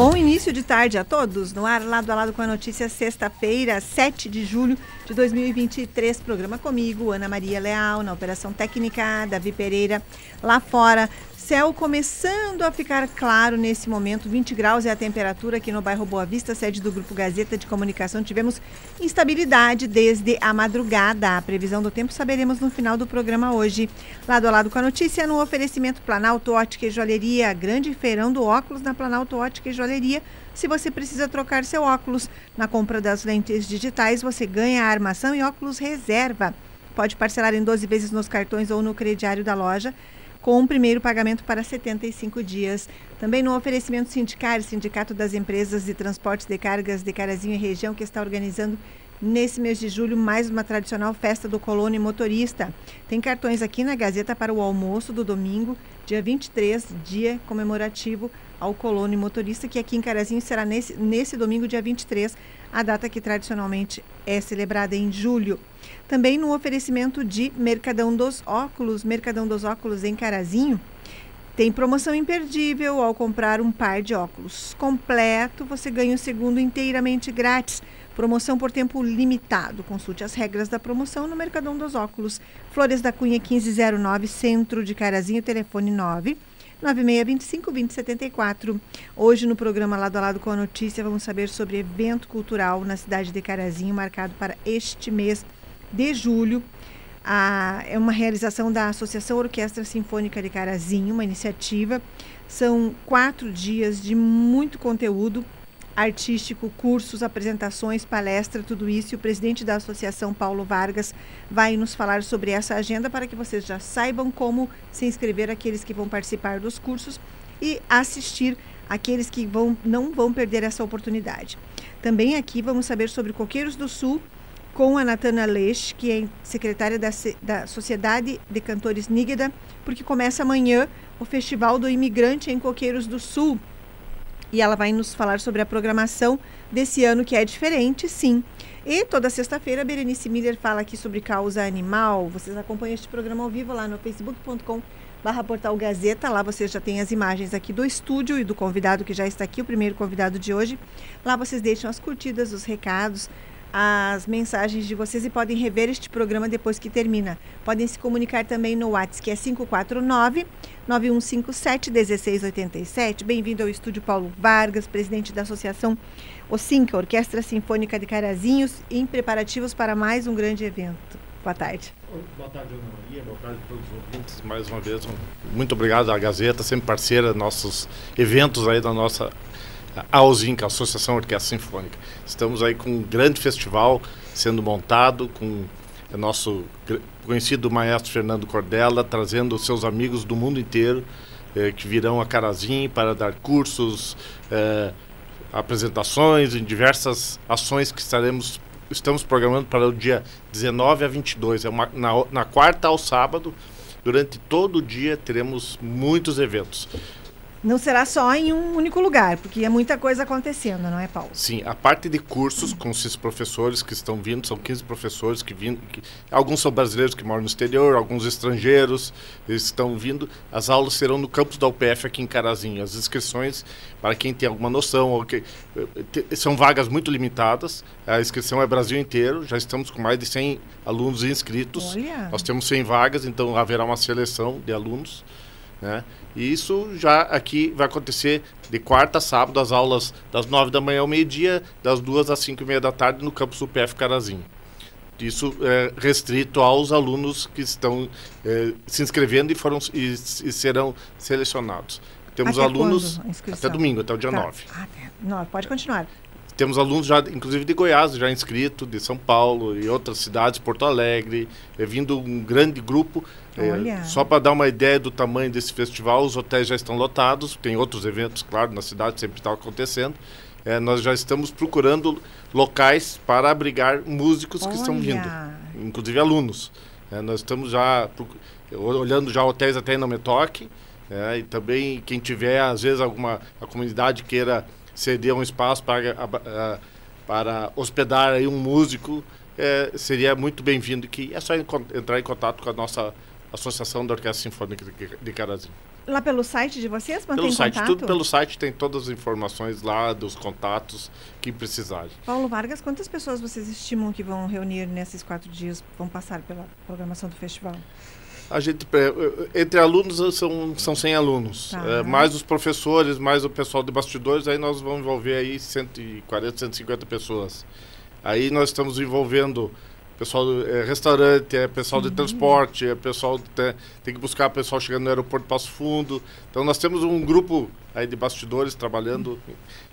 Bom início de tarde a todos. No ar, lado a lado com a notícia, sexta-feira, 7 de julho de 2023. Programa comigo, Ana Maria Leal, na Operação Técnica, Davi Pereira, lá fora. Céu começando a ficar claro nesse momento, 20 graus é a temperatura aqui no bairro Boa Vista, sede do Grupo Gazeta de Comunicação. Tivemos instabilidade desde a madrugada. A previsão do tempo saberemos no final do programa hoje. Lado a lado com a notícia, no oferecimento Planalto Ótica e Joalheria, grande feirão do óculos na Planalto Ótica e Joalheria. Se você precisa trocar seu óculos na compra das lentes digitais, você ganha a armação e óculos reserva. Pode parcelar em 12 vezes nos cartões ou no crediário da loja com o primeiro pagamento para 75 dias. Também no oferecimento Sindicar, Sindicato das Empresas de Transportes de Cargas de Carazinho e Região, que está organizando nesse mês de julho mais uma tradicional festa do colono motorista. Tem cartões aqui na Gazeta para o almoço do domingo, dia 23, dia comemorativo ao colono motorista, que aqui em Carazinho será nesse, nesse domingo, dia 23, a data que tradicionalmente é celebrada em julho. Também no oferecimento de Mercadão dos Óculos, Mercadão dos Óculos em Carazinho. Tem promoção imperdível ao comprar um par de óculos completo, você ganha o segundo inteiramente grátis. Promoção por tempo limitado. Consulte as regras da promoção no Mercadão dos Óculos. Flores da Cunha 1509, Centro de Carazinho, telefone 9 9625 2074. Hoje no programa Lado a Lado com a Notícia vamos saber sobre evento cultural na cidade de Carazinho, marcado para este mês de julho. A, é uma realização da Associação Orquestra Sinfônica de Carazinho, uma iniciativa. São quatro dias de muito conteúdo artístico, cursos, apresentações, palestra, tudo isso. E o presidente da associação, Paulo Vargas, vai nos falar sobre essa agenda para que vocês já saibam como se inscrever aqueles que vão participar dos cursos e assistir aqueles que vão, não vão perder essa oportunidade. Também aqui vamos saber sobre Coqueiros do Sul, com a Natana Leix, que é secretária da, da Sociedade de Cantores Nígueda, porque começa amanhã o Festival do Imigrante em Coqueiros do Sul. E ela vai nos falar sobre a programação desse ano, que é diferente, sim. E toda sexta-feira, Berenice Miller fala aqui sobre causa animal. Vocês acompanham este programa ao vivo lá no facebook.com barra portal Gazeta. Lá vocês já têm as imagens aqui do estúdio e do convidado que já está aqui, o primeiro convidado de hoje. Lá vocês deixam as curtidas, os recados, as mensagens de vocês e podem rever este programa depois que termina. Podem se comunicar também no WhatsApp, que é 549 9157 1687. Bem-vindo ao estúdio Paulo Vargas, presidente da Associação OSINCA, Orquestra Sinfônica de Carazinhos, em preparativos para mais um grande evento. Boa tarde. Boa tarde, Ana Maria. Boa tarde a todos os ouvintes. Mais uma vez, muito obrigado à Gazeta, sempre parceira nossos eventos aí da nossa a Associação Orquestra Sinfônica. Estamos aí com um grande festival sendo montado, com o nosso conhecido maestro Fernando Cordella, trazendo seus amigos do mundo inteiro eh, que virão a Carazim para dar cursos, eh, apresentações em diversas ações que estaremos estamos programando para o dia 19 a 22, é uma, na, na quarta ao sábado, durante todo o dia teremos muitos eventos não será só em um único lugar, porque é muita coisa acontecendo, não é, Paulo? Sim, a parte de cursos com esses professores que estão vindo, são 15 professores que vindo, que, alguns são brasileiros que moram no exterior, alguns estrangeiros, estão vindo. As aulas serão no campus da UPF aqui em Carazinho. As inscrições, para quem tem alguma noção, ou que, eh, são vagas muito limitadas. A inscrição é Brasil inteiro, já estamos com mais de 100 alunos inscritos. Olha. Nós temos 100 vagas, então haverá uma seleção de alunos. Né? E isso já aqui vai acontecer de quarta a sábado, as aulas das nove da manhã ao meio-dia, das duas às cinco e meia da tarde no campus do PF Carazinho. Isso é restrito aos alunos que estão é, se inscrevendo e, foram, e, e serão selecionados. Temos até alunos até domingo, até o dia tá. 9. Até. Não, pode continuar. Temos alunos já, inclusive de Goiás, já inscritos, de São Paulo e outras cidades, Porto Alegre, é vindo um grande grupo. É, só para dar uma ideia do tamanho desse festival, os hotéis já estão lotados, tem outros eventos, claro, na cidade sempre está acontecendo. É, nós já estamos procurando locais para abrigar músicos Olha. que estão vindo, inclusive alunos. É, nós estamos já olhando já hotéis até em Nometoque, é, e também quem tiver, às vezes, alguma a comunidade queira ceder um espaço para, a, para hospedar aí um músico, é, seria muito bem-vindo que é só entrar em contato com a nossa Associação da Orquestra Sinfônica de Carazinho. Lá pelo site de vocês, mantém pelo site, contato? Tudo pelo site, tem todas as informações lá, dos contatos que precisarem. Paulo Vargas, quantas pessoas vocês estimam que vão reunir nesses quatro dias, vão passar pela programação do festival? A gente, é, entre alunos, são, são 100 alunos. Tá. É, mais os professores, mais o pessoal de bastidores, aí nós vamos envolver aí 140, 150 pessoas. Aí nós estamos envolvendo pessoal do é, restaurante, é pessoal de transporte, é pessoal tem, tem que buscar pessoal chegando no aeroporto Passo Fundo. Então nós temos um grupo aí de bastidores trabalhando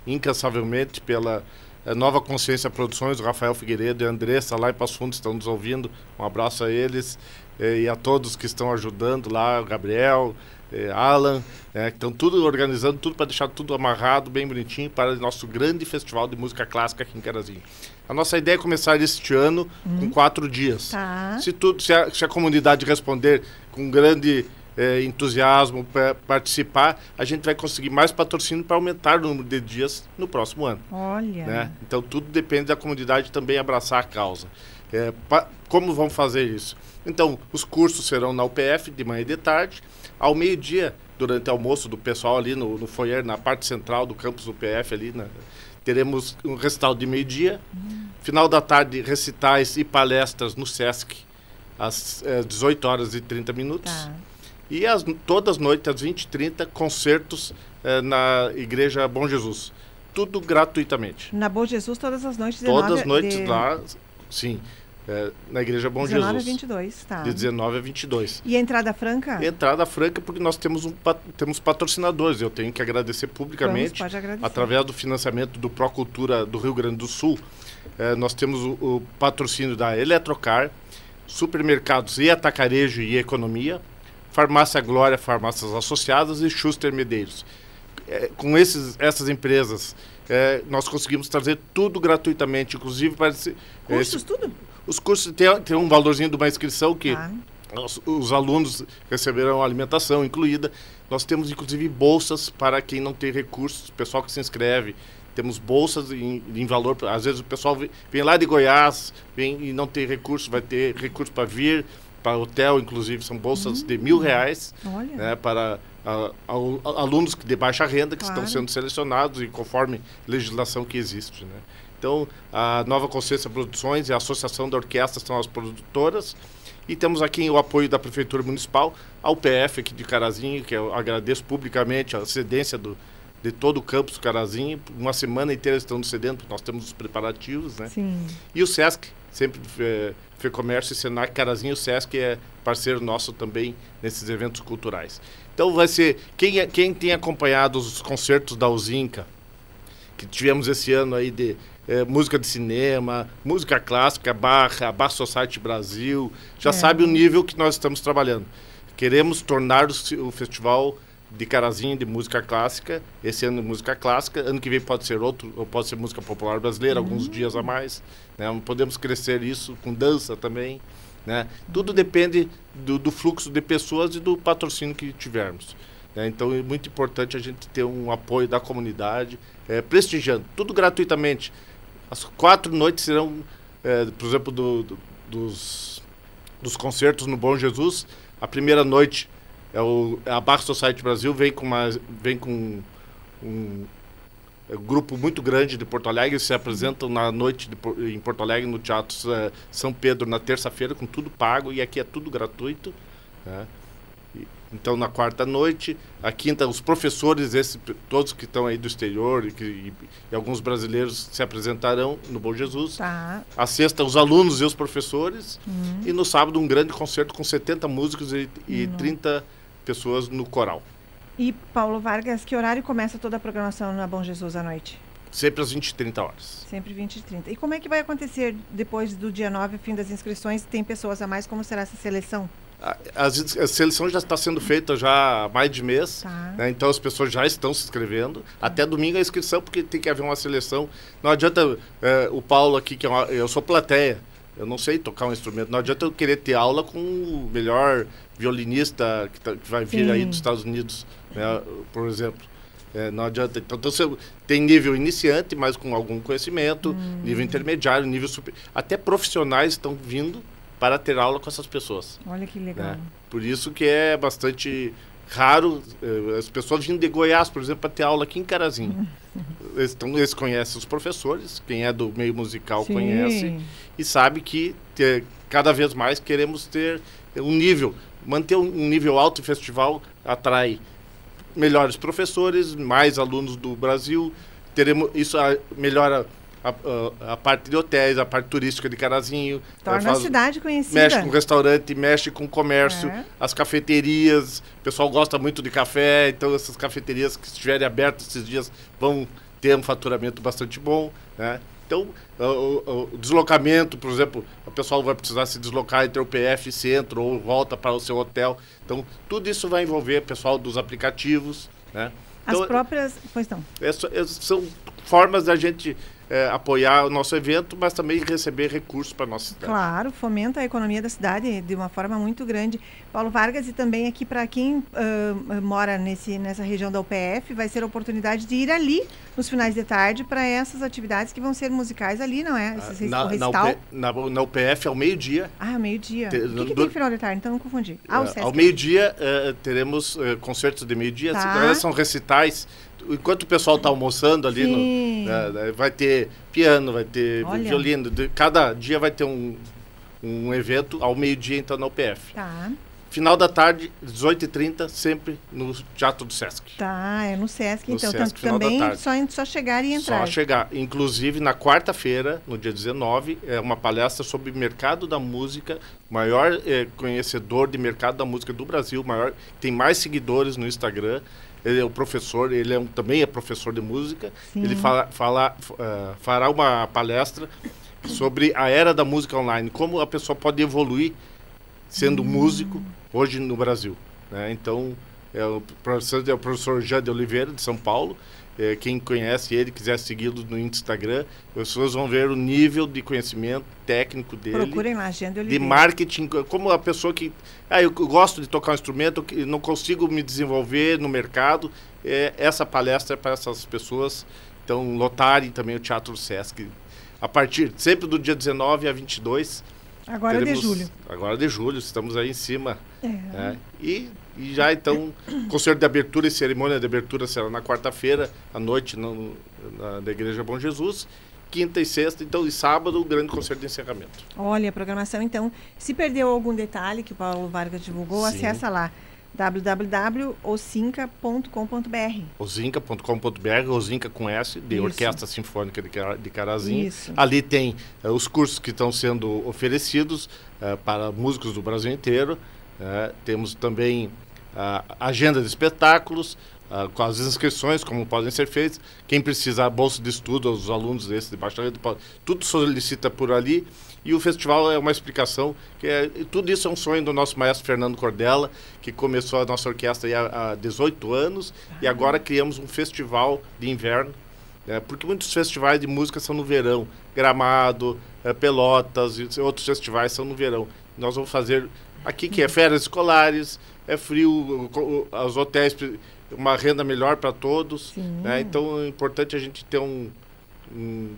incansavelmente pela é, Nova Consciência Produções, o Rafael Figueiredo e a Andressa lá em Passo Fundo estão nos ouvindo. Um abraço a eles é, e a todos que estão ajudando lá, o Gabriel, é, Alan, é, que estão tudo organizando, tudo para deixar tudo amarrado, bem bonitinho, para o nosso grande festival de música clássica aqui em Carazinho. A nossa ideia é começar este ano uhum. com quatro dias. Tá. Se, tudo, se, a, se a comunidade responder com grande é, entusiasmo para participar, a gente vai conseguir mais patrocínio para aumentar o número de dias no próximo ano. Olha. Né? Então tudo depende da comunidade também abraçar a causa. É, pa, como vão fazer isso? Então, os cursos serão na UPF de manhã e de tarde. Ao meio-dia, durante o almoço do pessoal ali no, no foyer, na parte central do campus UPF ali, na, teremos um recital de meio-dia. Uhum. Final da tarde, recitais e palestras no SESC, às é, 18 horas e 30 minutos. Tá. E as, todas as noites, às 20h30, concertos é, na Igreja Bom Jesus. Tudo gratuitamente. Na Bom Jesus, todas as noites? Todas as noites de... lá, sim. É, na Igreja Bom 19 Jesus. 19 a 22, tá. De 19 a 22. E a entrada franca? Entrada franca porque nós temos, um, temos patrocinadores. Eu tenho que agradecer publicamente. Vamos, agradecer. Através do financiamento do Procultura do Rio Grande do Sul, é, nós temos o, o, patrocínio da Eletrocar, Supermercados e Atacarejo e Economia, Farmácia Glória, Farmácias Associadas e Schuster Medeiros. É, com esses, essas empresas, é, nós conseguimos trazer tudo gratuitamente, inclusive para... Esse, Cursos, esse, tudo? Os cursos têm, têm um valorzinho de uma inscrição que ah. os, os, alunos receberão alimentação incluída. Nós temos, inclusive, bolsas para quem não tem recursos, pessoal que se inscreve. Temos bolsas em, em valor. Às vezes o pessoal vem, vem lá de Goiás vem e não tem recurso, vai ter recurso para vir, para hotel, inclusive, são bolsas de mil reais né, para a, a, alunos de baixa renda que claro. estão sendo selecionados e conforme legislação que existe. Né? Então, a Nova Consciência Produções e a Associação da Orquestra são as produtoras. E temos aqui o apoio da Prefeitura Municipal, ao PF aqui de Carazinho, que eu agradeço publicamente a cedência do, de todo o campus Carazinho. Uma semana inteira estão cedendo, porque nós temos os preparativos, né? Sim. E o SESC, sempre é, Comércio e Senac Carazinho, o SESC é parceiro nosso também nesses eventos culturais. Então vai ser, quem, é, quem tem acompanhado os concertos da Uzinca, que tivemos esse ano aí de é, música de cinema, música clássica, Barra, Bar Society Brasil, já é. sabe o nível que nós estamos trabalhando. Queremos tornar o, o festival de Carazinho de música clássica, esse ano música clássica, ano que vem pode ser outro, ou pode ser música popular brasileira, uhum. alguns dias a mais. Né? Podemos crescer isso com dança também. Né? Tudo depende do, do, fluxo de pessoas e do patrocínio que tivermos. Né? Então é muito importante a gente ter um apoio da comunidade, é, prestigiando, tudo gratuitamente. As quatro noites serão, é, por exemplo, do, do, dos, dos concertos no Bom Jesus. A primeira noite é o é a Bar Society Brasil vem com uma vem com um, é, grupo muito grande de Porto Alegre se apresentam na noite de, em Porto Alegre no Teatro São Pedro na terça-feira com tudo pago e aqui é tudo gratuito. Né? Então, na quarta noite, a quinta, os professores, esse, todos que estão aí do exterior e, que, e, e, alguns brasileiros se apresentarão no Bom Jesus. Tá. A sexta, os alunos e os professores. Uhum. E no sábado, um grande concerto com 70 músicos e, e uhum. 30 pessoas no coral. E, Paulo Vargas, que horário começa toda a programação na Bom Jesus à noite? Sempre às 20 e 30 horas. Sempre 20 e 30. E como é que vai acontecer depois do dia 9, fim das inscrições? Tem pessoas a mais? Como será essa seleção? A, a, seleção já está sendo feita já há mais de mês, tá. né? então as pessoas já estão se inscrevendo. Tá. Até domingo a inscrição, porque tem que haver uma seleção. Não adianta é, o Paulo aqui, que é uma, eu sou plateia, eu não sei tocar um instrumento. Não adianta eu querer ter aula com o melhor violinista que, tá, que vai vir Sim. aí dos Estados Unidos, né, por exemplo. É, não adianta. Então, então, você tem nível iniciante, mas com algum conhecimento, hum. nível intermediário, nível super. Até profissionais estão vindo para ter aula com essas pessoas. Olha que legal. Né? Por isso que é bastante raro eh, as pessoas vindo de Goiás, por exemplo, para ter aula aqui em Carazinho. Eles, então, eles conhecem os professores, quem é do meio musical Sim. conhece e sabe que cada vez mais queremos ter um nível, manter um nível alto em festival atrai melhores professores, mais alunos do Brasil, teremos isso melhora a, a, a, parte de hotéis, a parte turística de Carazinho. Torna faz, a cidade conhecida. Mexe com restaurante, mexe com comércio, é. as cafeterias. O pessoal gosta muito de café, então essas cafeterias que estiverem abertas esses dias vão ter um faturamento bastante bom. Né? Então, o, o, deslocamento, por exemplo, o pessoal vai precisar se deslocar entre o PF e centro ou volta para o seu hotel. Então, tudo isso vai envolver o pessoal dos aplicativos. Né? Então, As próprias. Pois não. são formas da gente é, apoiar o nosso evento, mas também receber recursos para a nossa cidade. Claro, fomenta a economia da cidade de uma forma muito grande. Paulo Vargas, e também aqui para quem uh, mora nesse, nessa região da UPF, vai ser a oportunidade de ir ali nos finais de tarde para essas atividades que vão ser musicais ali, não é? Esse, na, na, UP, na, na, UPF, ao meio-dia. Ah, meio-dia. O que, que tem final de tarde? Então não confundi. Ah, uh, ao meio-dia uh, teremos concertos de meio-dia. Tá. São recitais enquanto o pessoal está almoçando ali, no, né, vai ter piano, vai ter Olha. violino. De, cada dia vai ter um, um evento ao meio-dia, então, na UPF. Tá. Final da tarde, 18h30, sempre no Teatro do Sesc. Tá, é no Sesc, no então. Sesc, também só, só chegar e entrar. Só chegar. Inclusive, na quarta-feira, no dia 19, é uma palestra sobre mercado da música, maior é, conhecedor de mercado da música do Brasil, maior, tem mais seguidores no Instagram ele é o professor, ele é um, também é professor de música. Sim. Ele fala, fala, uh, fará uma palestra sobre a era da música online, como a pessoa pode evoluir sendo hum. músico hoje no Brasil. Né? Então, é o professor, é o professor Jean de Oliveira, de São Paulo, é, quem conhece ele, quiser segui-lo no Instagram, as pessoas vão ver o nível de conhecimento técnico dele. Procurem lá, agenda De marketing, como a pessoa que. Ah, eu gosto de tocar um instrumento, não consigo me desenvolver no mercado. É, essa palestra é para essas pessoas. Então, lotarem também o Teatro Sesc. A partir, sempre do dia 19 a 22. Agora teremos, de julho. Agora de julho, estamos aí em cima. É. Né? E e já então, concerto de abertura e cerimônia de abertura será na quarta-feira, à noite, no, na, na Igreja Bom Jesus. Quinta e sexta, então, e sábado, o grande concerto de encerramento. Olha, a programação, então, se perdeu algum detalhe que o Paulo Vargas divulgou, Sim. acessa lá www.osinca.com.br osinca.com.br, Osinca com S, de Isso. Orquestra Sinfônica de, de Carazinho. Isso. Ali tem uh, os cursos que estão sendo oferecidos uh, para músicos do Brasil inteiro. Uh, temos também agenda de espetáculos, uh, com as inscrições, como podem ser feitas. Quem precisar bolsa de estudo, os alunos desse de bacharelado, pode, tudo solicita por ali. E o festival é uma explicação, que é, tudo isso é um sonho do nosso maestro Fernando Cordella, que começou a nossa orquestra há, há 18 anos, e agora criamos um festival de inverno, né, porque muitos festivais de música são no verão, Gramado, é, Pelotas e outros festivais são no verão. Nós vamos fazer aqui que é férias escolares, é frio, os hotéis, uma renda melhor para todos. Né? Então é importante a gente ter um, um,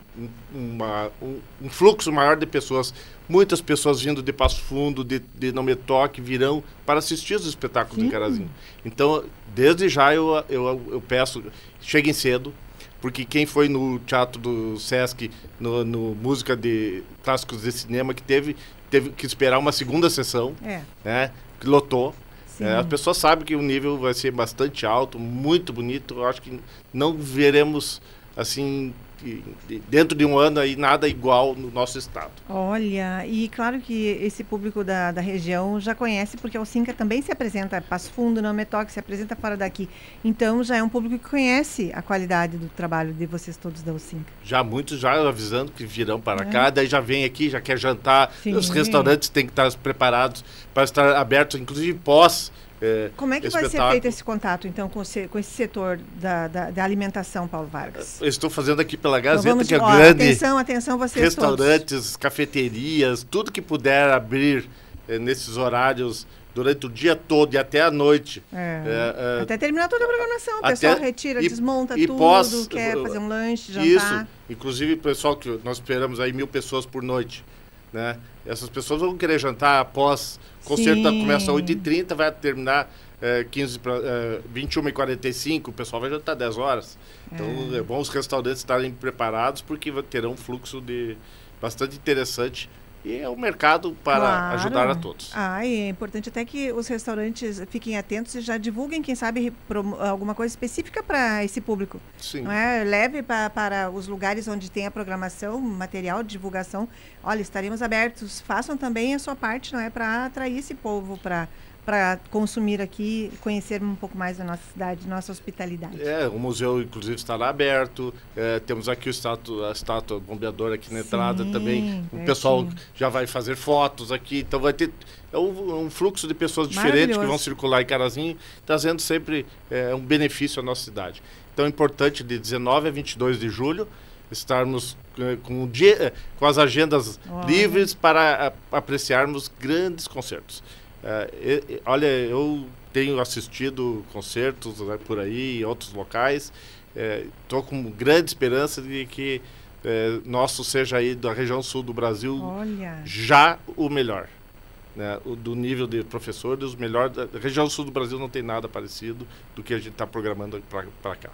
uma, um, um, fluxo maior de pessoas. Muitas pessoas vindo de Passo Fundo, de, de Não Me Toque, virão para assistir os espetáculos Sim. de Carazinho. Então, desde já eu, eu, eu peço, cheguem cedo, porque quem foi no teatro do Sesc, no, no Música de Clássicos de Cinema, que teve, teve que esperar uma segunda sessão, é. né, que lotou. É, as pessoas sabem que o nível vai ser bastante alto, muito bonito. Eu acho que não veremos assim dentro de um ano aí nada igual no nosso estado. Olha, e claro que esse público da, da região já conhece, porque o Cinca também se apresenta Passo Fundo, não Metoque, se apresenta fora daqui. Então já é um público que conhece a qualidade do trabalho de vocês todos da Ocinca. Já muitos já avisando que virão para é. cá, daí já vem aqui, já quer jantar. Sim. Os restaurantes têm que estar preparados para estar abertos, inclusive pós é, Como é que vai ser feito esse contato, então, com, esse, com esse setor da, da, da, alimentação, Paulo Vargas? Eu estou fazendo aqui pela então Gazeta, então que é ó, grande. Atenção, atenção, vocês Restaurantes, todos. cafeterias, tudo que puder abrir é, nesses horários durante o dia todo e até a noite. É. É, até terminar toda a programação. O pessoal retira, e, desmonta e tudo, pós, quer fazer um lanche, jantar. Isso. Inclusive, pessoal, que nós esperamos aí mil pessoas por noite. Né? Essas pessoas vão querer jantar após. O concerto tá, começa às 8h30, vai terminar é, 15 pra, é, 21h45, o pessoal vai jantar 10 horas. Então é. é bom os restaurantes estarem preparados porque terão um fluxo de bastante interessante e é o um mercado para claro. ajudar a todos. Ah, e é importante até que os restaurantes fiquem atentos e já divulguem, quem sabe, alguma coisa específica para esse público. Sim. Não é? Leve pra, para os lugares onde tem a programação, material de divulgação. Olha, estaremos abertos. Façam também a sua parte, não é? Para atrair esse povo para para consumir aqui, conhecer um pouco mais da nossa cidade, nossa hospitalidade. É, o museu inclusive estará aberto. É, temos aqui o estátua, a estátua bombeadora aqui na Sim, entrada também. O pessoal já vai fazer fotos aqui, então vai ter é um, um fluxo de pessoas diferentes que vão circular em Carazinho, trazendo sempre é, um benefício à nossa cidade. Então é importante de 19 a 22 de julho estarmos é, com, dia, é, com as agendas Olha. livres para apreciarmos grandes concertos. É, olha, eu tenho assistido concertos né, por aí, em outros locais. Estou é, com grande esperança de que é, nosso seja aí da região sul do Brasil olha. já o melhor. Né, o, do nível de professores, melhor. Da região sul do Brasil não tem nada parecido do que a gente está programando para cá.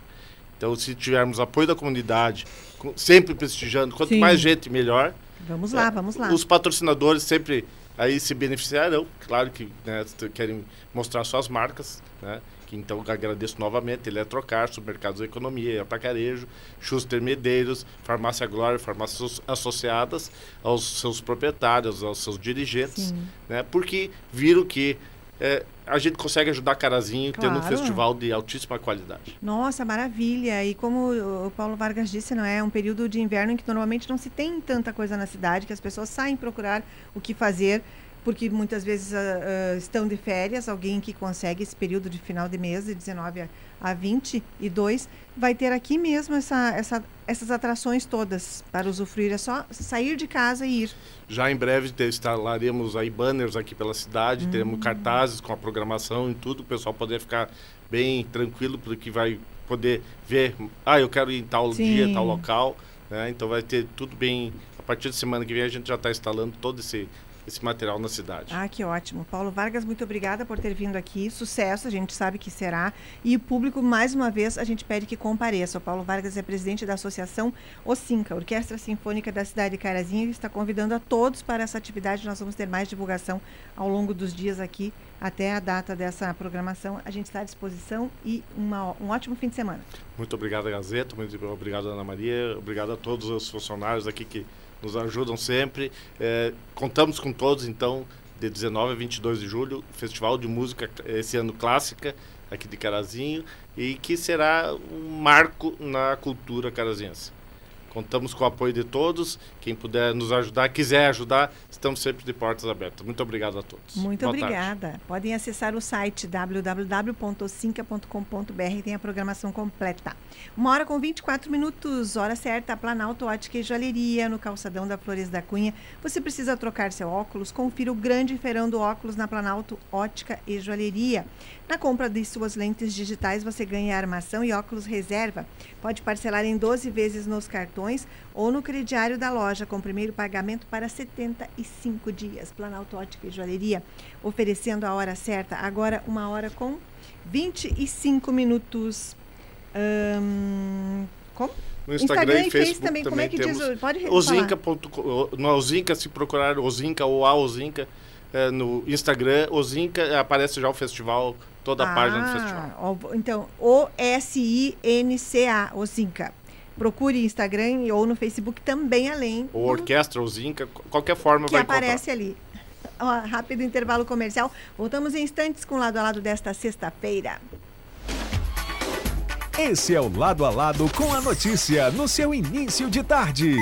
Então, se tivermos apoio da comunidade, com, sempre prestigiando, quanto Sim. mais gente, melhor. Vamos lá, é, vamos lá. Os patrocinadores sempre aí se beneficiarão, claro que né, querem mostrar suas marcas, né? Que então agradeço novamente, Eletrocar, Supermercados da Economia, Atacarejo, Schuster Medeiros, Farmácia Glória, farmácias associadas aos seus proprietários, aos seus dirigentes, Sim. né? Porque viram que é, a gente consegue ajudar Carazinho claro. tendo um festival de altíssima qualidade. Nossa, maravilha! E como o Paulo Vargas disse, não é um período de inverno em que normalmente não se tem tanta coisa na cidade, que as pessoas saem procurar o que fazer, porque muitas vezes uh, uh, estão de férias, alguém que consegue esse período de final de mês, de 19 a, a 22, vai ter aqui mesmo essa, essa, essas atrações todas para usufruir. É só sair de casa e ir. Já em breve instalaremos aí banners aqui pela cidade, hum. teremos cartazes com a programação e tudo, o pessoal poder ficar bem tranquilo, porque vai poder ver, ah, eu quero ir em tal Sim. dia, tal local, né? Então vai ter tudo bem. A partir de semana que vem a gente já está instalando todo esse esse material na cidade. Ah, que ótimo. Paulo Vargas, muito obrigada por ter vindo aqui. Sucesso, a gente sabe que será. E o público, mais uma vez, a gente pede que compareça. O Paulo Vargas é presidente da Associação OSINCA, Orquestra Sinfônica da cidade de Carazinho, e está convidando a todos para essa atividade. Nós vamos ter mais divulgação ao longo dos dias aqui, até a data dessa programação. A gente está à disposição e uma, um ótimo fim de semana. Muito obrigado, Gazeta. Muito obrigado, Ana Maria. Obrigado a todos os funcionários aqui que nos ajudam sempre. É, contamos com todos, então, de 19 a 22 de julho, Festival de Música, esse ano clássica, aqui de Carazinho, e que será um marco na cultura caraziense. Contamos com o apoio de todos. Quem puder nos ajudar, quiser ajudar, estamos sempre de portas abertas. Muito obrigado a todos. Muito Boa obrigada. Tarde. Podem acessar o site www.ocinca.com.br, tem a programação completa. Uma hora com 24 minutos, hora certa, Planalto Ótica e Joalheria, no calçadão da Flores da Cunha. Você precisa trocar seu óculos? Confira o grande feirão do óculos na Planalto Ótica e Joalheria. Na compra de suas lentes digitais, você ganha armação e óculos reserva. Pode parcelar em 12 vezes nos cartões ou no crediário da loja, com primeiro pagamento para 75 dias. Planalto Ótica e Joalheria, oferecendo a hora certa, agora uma hora com 25 minutos. Hum, como? No Instagram, Instagram e Facebook também, também, como é que diz? Pode Ozinca. No Ozinca, se procurar Ozinca ou a Ozinca, é, no Instagram, Ozinca, aparece já o festival toda a ah, página do festival. Então, O-S-I-N-C-A, Ozinca. Procure Instagram ou no Facebook também, além. Ou Orquestra, Ozinca, qualquer forma que vai aparece ali. Ó, rápido intervalo comercial. Voltamos em instantes com o lado a lado desta sexta-feira. Esse é o Lado a Lado com a notícia no seu início de tarde.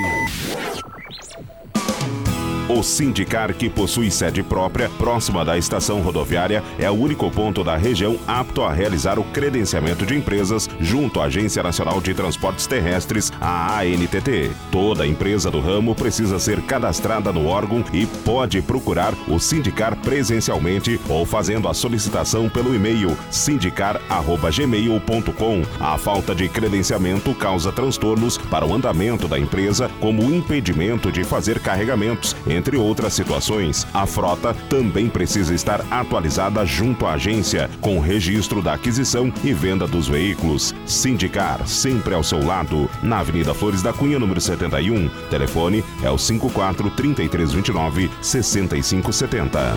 O Sindicar, que possui sede própria, próxima da estação rodoviária, é o único ponto da região apto a realizar o credenciamento de empresas junto à Agência Nacional de Transportes Terrestres, a ANTT. Toda empresa do ramo precisa ser cadastrada no órgão e pode procurar o Sindicar presencialmente ou fazendo a solicitação pelo e-mail sindicar@gmail.com. A falta de credenciamento causa transtornos para o andamento da empresa, como o impedimento de fazer carregamentos Entre outras situações, a frota também precisa estar atualizada junto à agência, com registro da aquisição e venda dos veículos. Sindicar, sempre ao seu lado, na Avenida Flores da Cunha, número 71. Telefone é o 54 3329 6570.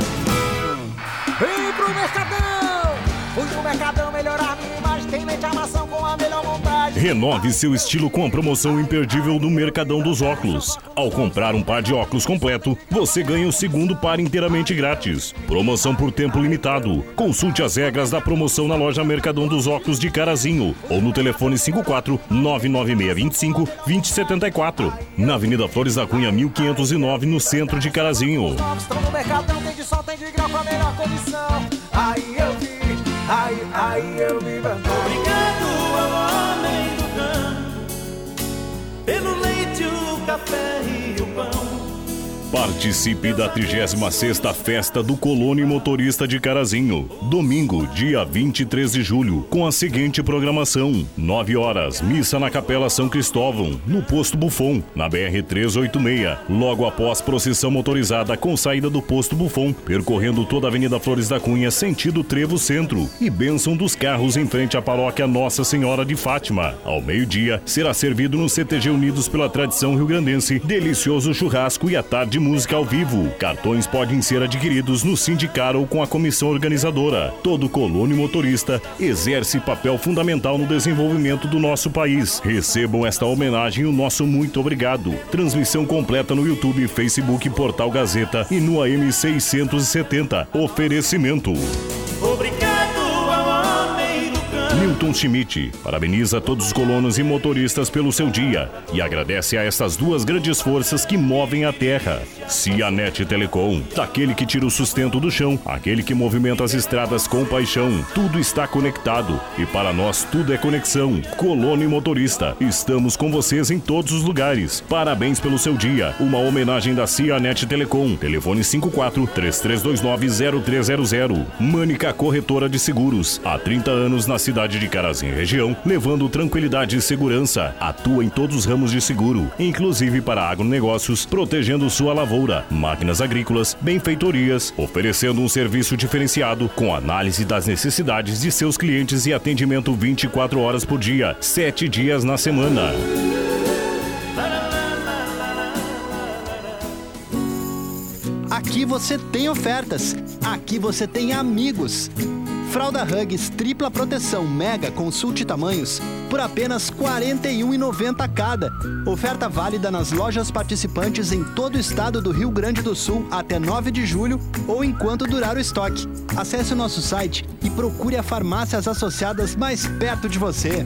Vem pro Mercadão! Fui pro Mercadão melhorar minha imagem, tem mente a montagem. Renove seu estilo com a promoção imperdível do Mercadão dos Óculos. Ao comprar um par de óculos completo, você ganha o segundo par inteiramente grátis. Promoção por tempo limitado. Consulte as regras da promoção na loja Mercadão dos Óculos de Carazinho ou no telefone 54 99625 2074. Na Avenida Flores da Cunha 1509, no centro de Carazinho. Aí eu vi, aí, aí eu vi o café e o pão. Participe da 36ª Festa do Colônia Motorista de Carazinho. Domingo, dia 23 de julho, com a seguinte programação: 9 horas, missa na Capela São Cristóvão, no posto Bufon, na BR 386. Logo após procissão motorizada com saída do posto Bufon, percorrendo toda a Avenida Flores da Cunha, sentido Trevo Centro, e bênção dos carros em frente à paróquia Nossa Senhora de Fátima. Ao meio-dia, será servido no CTG Unidos pela Tradição Rio Grandense, delicioso churrasco e à tarde música ao vivo. Cartões podem ser adquiridos no sindicato ou com a comissão organizadora. Todo colônia motorista exerce papel fundamental no desenvolvimento do nosso país. Recebam esta homenagem e o nosso muito obrigado. Transmissão completa no YouTube, Facebook, Portal Gazeta e no AM 670. Oferecimento. Milton Schmidt parabeniza todos os colonos e motoristas pelo seu dia e agradece a essas duas grandes forças que movem a terra. Cianet Telecom, daquele que tira o sustento do chão, aquele que movimenta as estradas com paixão. Tudo está conectado e para nós tudo é conexão. Colono e motorista, estamos com vocês em todos os lugares. Parabéns pelo seu dia. Uma homenagem da Cianet Telecom. Telefone 54 3329 0300. Mânica Corretora de Seguros. Há 30 anos na cidade de Carazinho região, levando tranquilidade e segurança. Atua em todos os ramos de seguro, inclusive para agronegócios, protegendo sua lavoura, máquinas agrícolas, benfeitorias, oferecendo um serviço diferenciado com análise das necessidades de seus clientes e atendimento 24 horas por dia, 7 dias na semana. Aqui você tem ofertas. Aqui você tem amigos. Fralda Hugs tripla proteção mega consulte tamanhos por apenas R$ 41,90 cada. Oferta válida nas lojas participantes em todo o estado do Rio Grande do Sul até 9 de julho ou enquanto durar o estoque. Acesse o nosso site e procure a farmácias associadas mais perto de você.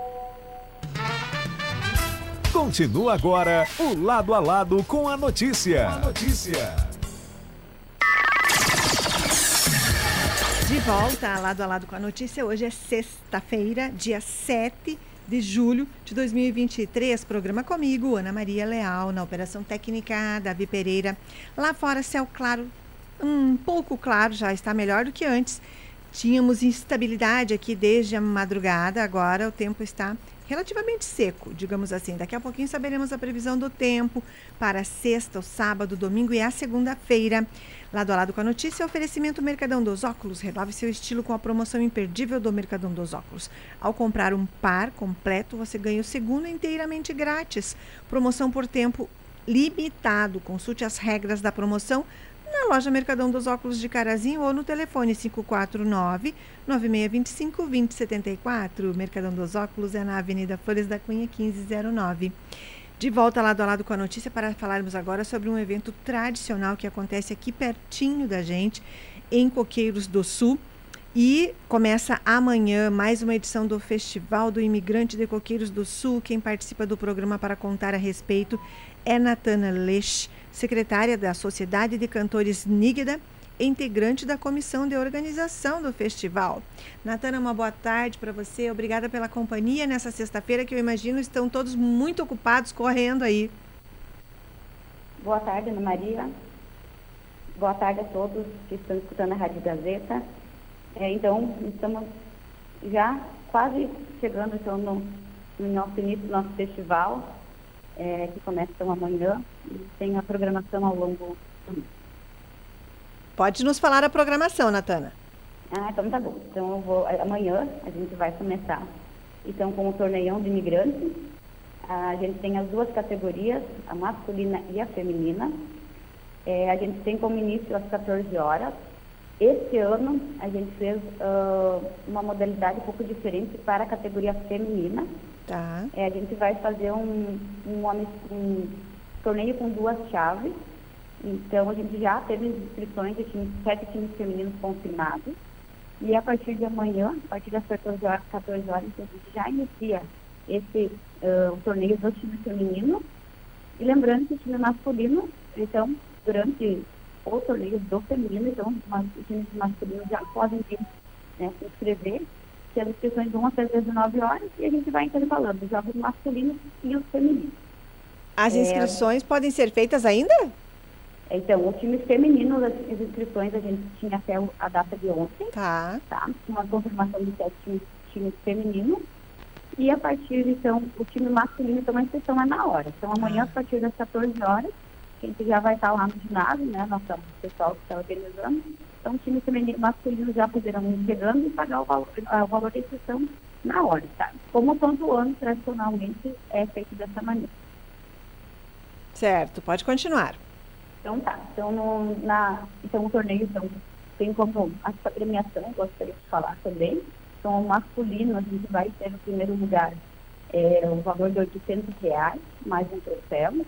Continua agora o Lado a Lado com a notícia. notícia. De volta, lado a lado com a notícia. Hoje é sexta-feira, dia 7 de julho de 2023. Programa comigo, Ana Maria Leal, na Operação Técnica, Davi Pereira. Lá fora, céu claro, um pouco claro, já está melhor do que antes. Tínhamos instabilidade aqui desde a madrugada, agora o tempo está relativamente seco, digamos assim. Daqui a pouquinho saberemos a previsão do tempo para sexta, o sábado, domingo e a segunda-feira. Lado a lado com a notícia, oferecimento Mercadão dos Óculos. Renove seu estilo com a promoção imperdível do Mercadão dos Óculos. Ao comprar um par completo, você ganha o segundo inteiramente grátis. Promoção por tempo limitado. Consulte as regras da promoção na loja Mercadão dos Óculos de Carazinho ou no telefone 549 9625 2074. Mercadão dos Óculos é na Avenida Flores da Cunha 1509. De volta lado a lado com a notícia para falarmos agora sobre um evento tradicional que acontece aqui pertinho da gente, em Coqueiros do Sul. E começa amanhã mais uma edição do Festival do Imigrante de Coqueiros do Sul. Quem participa do programa para contar a respeito é Natana Lech, secretária da Sociedade de Cantores Nígida, integrante da comissão de organização do festival. Natana, uma boa tarde para você. Obrigada pela companhia nessa sexta-feira, que eu imagino estão todos muito ocupados correndo aí. Boa tarde, Ana Maria. Boa tarde a todos que estão escutando a Rádio Gazeta. É, então, estamos já quase chegando então, no, no nosso início do nosso festival, é, que começa então, amanhã, e tem a programação ao longo do mês. Pode nos falar a programação, Natana. Ah, então tá bom. Então, eu vou, amanhã a gente vai começar então, com o torneião de imigrantes. A gente tem as duas categorias, a masculina e a feminina. É, a gente tem como início às 14 horas, esse ano a gente fez uh, uma modalidade um pouco diferente para a categoria feminina. Tá. É, a gente vai fazer um, um, um, torneio com duas chaves. Então a gente já teve inscrições de sete times femininos confirmados. E a partir de amanhã, a partir das 14 horas, 14 horas a gente já inicia esse uh, torneio do time feminino. E lembrando que o time masculino, então, durante o torneio do feminino, então os times masculinos já podem vir né, se inscrever, que as inscrições vão até as 19 horas e a gente vai intercalando os jogos masculinos e os femininos. As inscrições é, podem ser feitas ainda? Então, o time feminino, as inscrições a gente tinha até a data de ontem. Tá. Tá, uma confirmação de sete times, times femininos. E a partir, então, o time masculino, então a inscrição é na hora. Então, amanhã, a partir das 14 horas, a gente já vai estar lá no ginásio, né? Nossa, o pessoal que está organizando. Então, o time feminino masculino já poderão ir chegando e pagar o valor, o valor da inscrição na hora, tá? Como todo ano, tradicionalmente, é feito dessa maneira. Certo, pode continuar. Então tá. Então, no, na, então o torneio então, tem como a premiação, gostaria de falar também. Então, o masculino, a gente vai ter no primeiro lugar é, o valor de 800 reais, mais um troféu.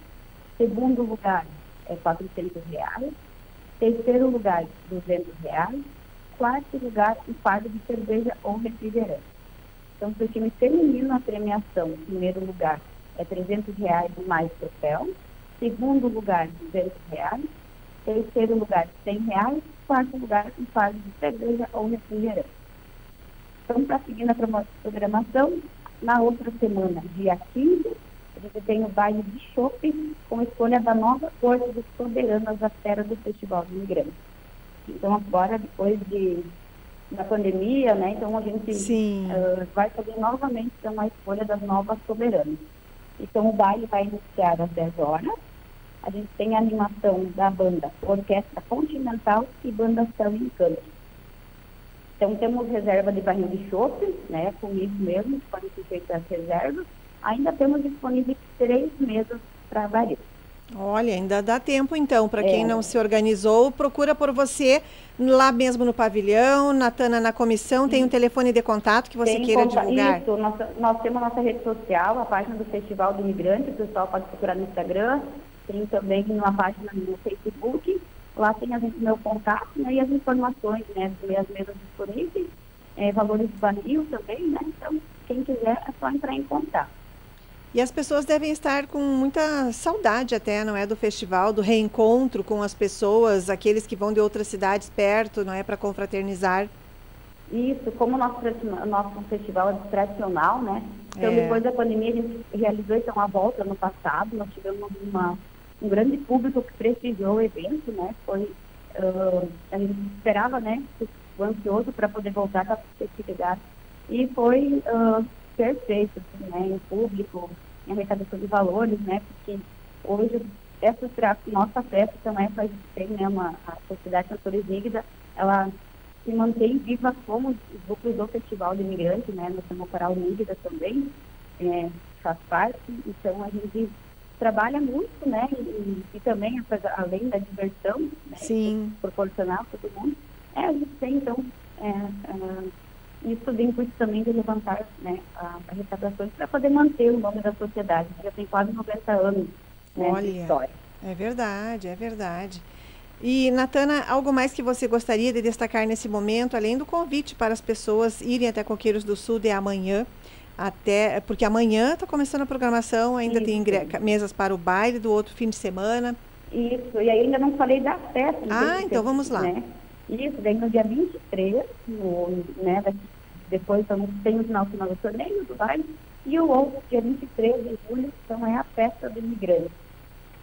Segundo lugar é 400 reais. Terceiro lugar, 200 reais. Quarto lugar, um fardo de cerveja ou refrigerante. Então, para o time feminino, a premiação, em primeiro lugar, é 300 reais mais troféu. Segundo lugar, 200 reais. Terceiro lugar, 100 reais. Quarto lugar, um fardo de cerveja ou refrigerante. Então, para seguir na programação, na outra semana, dia 15, a gente tem o baile de shopping com a escolha da nova Corte dos Soberanas da Terra do Festival do Imigrante. Então, agora, depois de, da pandemia, né, então a gente uh, vai fazer novamente então, a escolha das novas soberanas. Então, o baile vai iniciar às 10 horas. A gente tem a animação da banda Orquestra Continental e Banda Céu Encanto. Então, temos reserva de barril de chope, né, com isso mesmo, ser feitas as reservas. Ainda temos disponíveis três mesas para baril. Olha, ainda dá tempo então, para quem é. não se organizou, procura por você lá mesmo no pavilhão, Natana na comissão, tem um telefone de contato que você tem queira conta, divulgar? Isso, nós, nós temos a nossa rede social, a página do Festival do Imigrante, o pessoal pode procurar no Instagram, tem também uma página no Facebook, lá tem a gente, meu contato né, e as informações, né, as mesas disponíveis, é, valores de barril também, né, então quem quiser é só entrar em contato. E as pessoas devem estar com muita saudade até, não é, do festival, do reencontro com as pessoas, aqueles que vão de outras cidades perto, não é, para confraternizar. Isso, como o nosso, nosso festival é tradicional, né? Então, é. depois da pandemia, a gente realizou então a volta no passado, nós tivemos uma, um grande público que prestigiou o evento, né? Foi, uh, a gente esperava, né, ansioso para poder voltar para a festividade. E foi uh, perfeito, assim, né, em público, em arrecadação de valores, né, porque hoje essa nossa festa também faz tem, né, uma, a Sociedade Cantores Nígida, ela se mantém viva como os grupos do Festival de Imigrantes, né, no Samba Coral Nígida também, é, faz parte, então a gente trabalha muito, né, e, e também, além da diversão, né, Sim. proporcionar para todo mundo, é, a gente tem, então, é, é, isso vem com também de levantar né, a, arrecadações para poder manter o nome da sociedade, que já tem quase 90 anos né, Olha, de história. É verdade, é verdade. E, Natana, algo mais que você gostaria de destacar nesse momento, além do convite para as pessoas irem até Coqueiros do Sul de amanhã, até porque amanhã está começando a programação, ainda Isso. tem ingre- mesas para o baile do outro fim de semana. Isso, e aí ainda não falei da festa. Ah, então você- vamos lá. Né? Isso, daí no dia 23, no, né, depois então, tem o final, final do torneio, do baile, e o outro, dia 23 de julho, então é a festa do imigrante.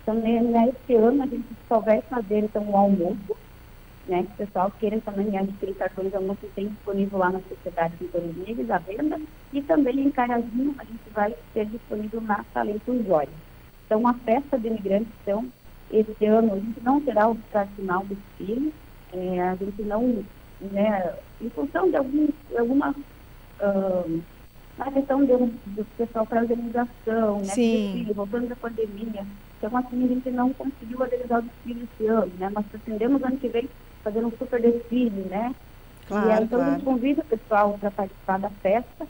Então, ne- nesse ano, a gente só vai fazer então, o almoço, né, que o pessoal queira também adquirir cartões de almoço, tem disponível lá na Sociedade de Antônio Neves, à venda, e também em Carazinho, a gente vai ter disponível na Talento Jóia. Então, a festa do imigrante, então, esse ano, a gente não terá o tradicional desfile, é, a gente não, né, em função de algum, alguma ah, a questão do, do pessoal para a organização, né, desfile, voltando da pandemia, então assim, a gente não conseguiu organizar o desfile esse ano, né, mas pretendemos ano que vem fazer um super desfile, né, Claro, e aí, então a claro. gente convida o pessoal para participar da festa,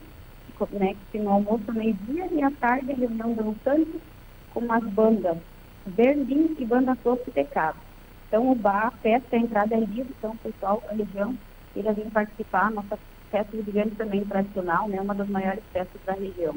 né, que no almoço meio-dia e à tarde a reunião dançante com as bandas Berlim e Banda Soft e Pecado. Então o bar, a festa, a entrada é livre, então o pessoal da região irá vir participar, nossa festa de grande também tradicional, né, uma das maiores festas da região.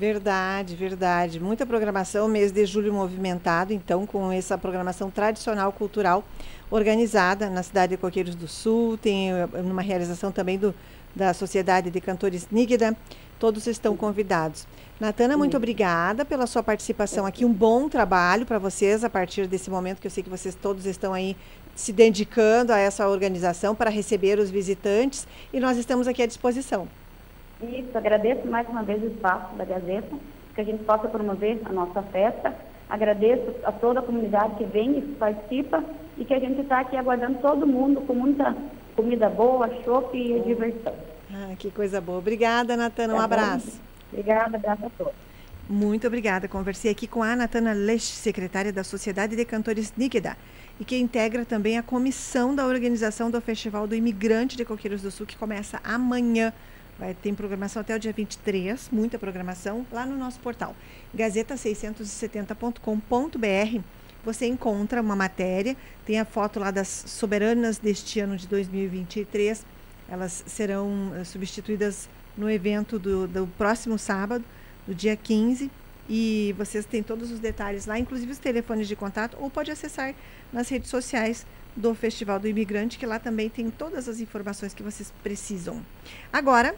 Verdade, verdade. Muita programação, mês de julho movimentado, então, com essa programação tradicional cultural organizada na cidade de Coqueiros do Sul, tem eh, uma realização também do, da Sociedade de Cantores Nígida. Todos estão convidados. Natana, muito obrigada pela sua participação aqui. Um bom trabalho para vocês a partir desse momento que eu sei que vocês todos estão aí se dedicando a essa organização para receber os visitantes e nós estamos aqui à disposição. Isso, agradeço mais uma vez o espaço da Gazeta, que a gente possa promover a nossa festa. Agradeço a toda a comunidade que vem e participa e que a gente está aqui aguardando todo mundo com muita comida boa, chopp e diversão. Ah, que coisa boa. Obrigada, Natana. Um Tá bom? abraço. Obrigada, abraço a todos. Muito obrigada. Conversei aqui com a Natana Lech, secretária da Sociedade de Cantores Níquida, e que integra também a comissão da organização do Festival do Imigrante de Coqueiros do Sul, que começa amanhã. Vai ter programação até o dia 23, muita programação, lá no nosso portal, gazeta670.com.br. Você encontra uma matéria, tem a foto lá das soberanas deste ano de 2023. Elas serão eh, substituídas no evento do, do próximo sábado, do dia 15. E vocês têm todos os detalhes lá, inclusive os telefones de contato, ou pode acessar nas redes sociais do Festival do Imigrante, que lá também tem todas as informações que vocês precisam. Agora,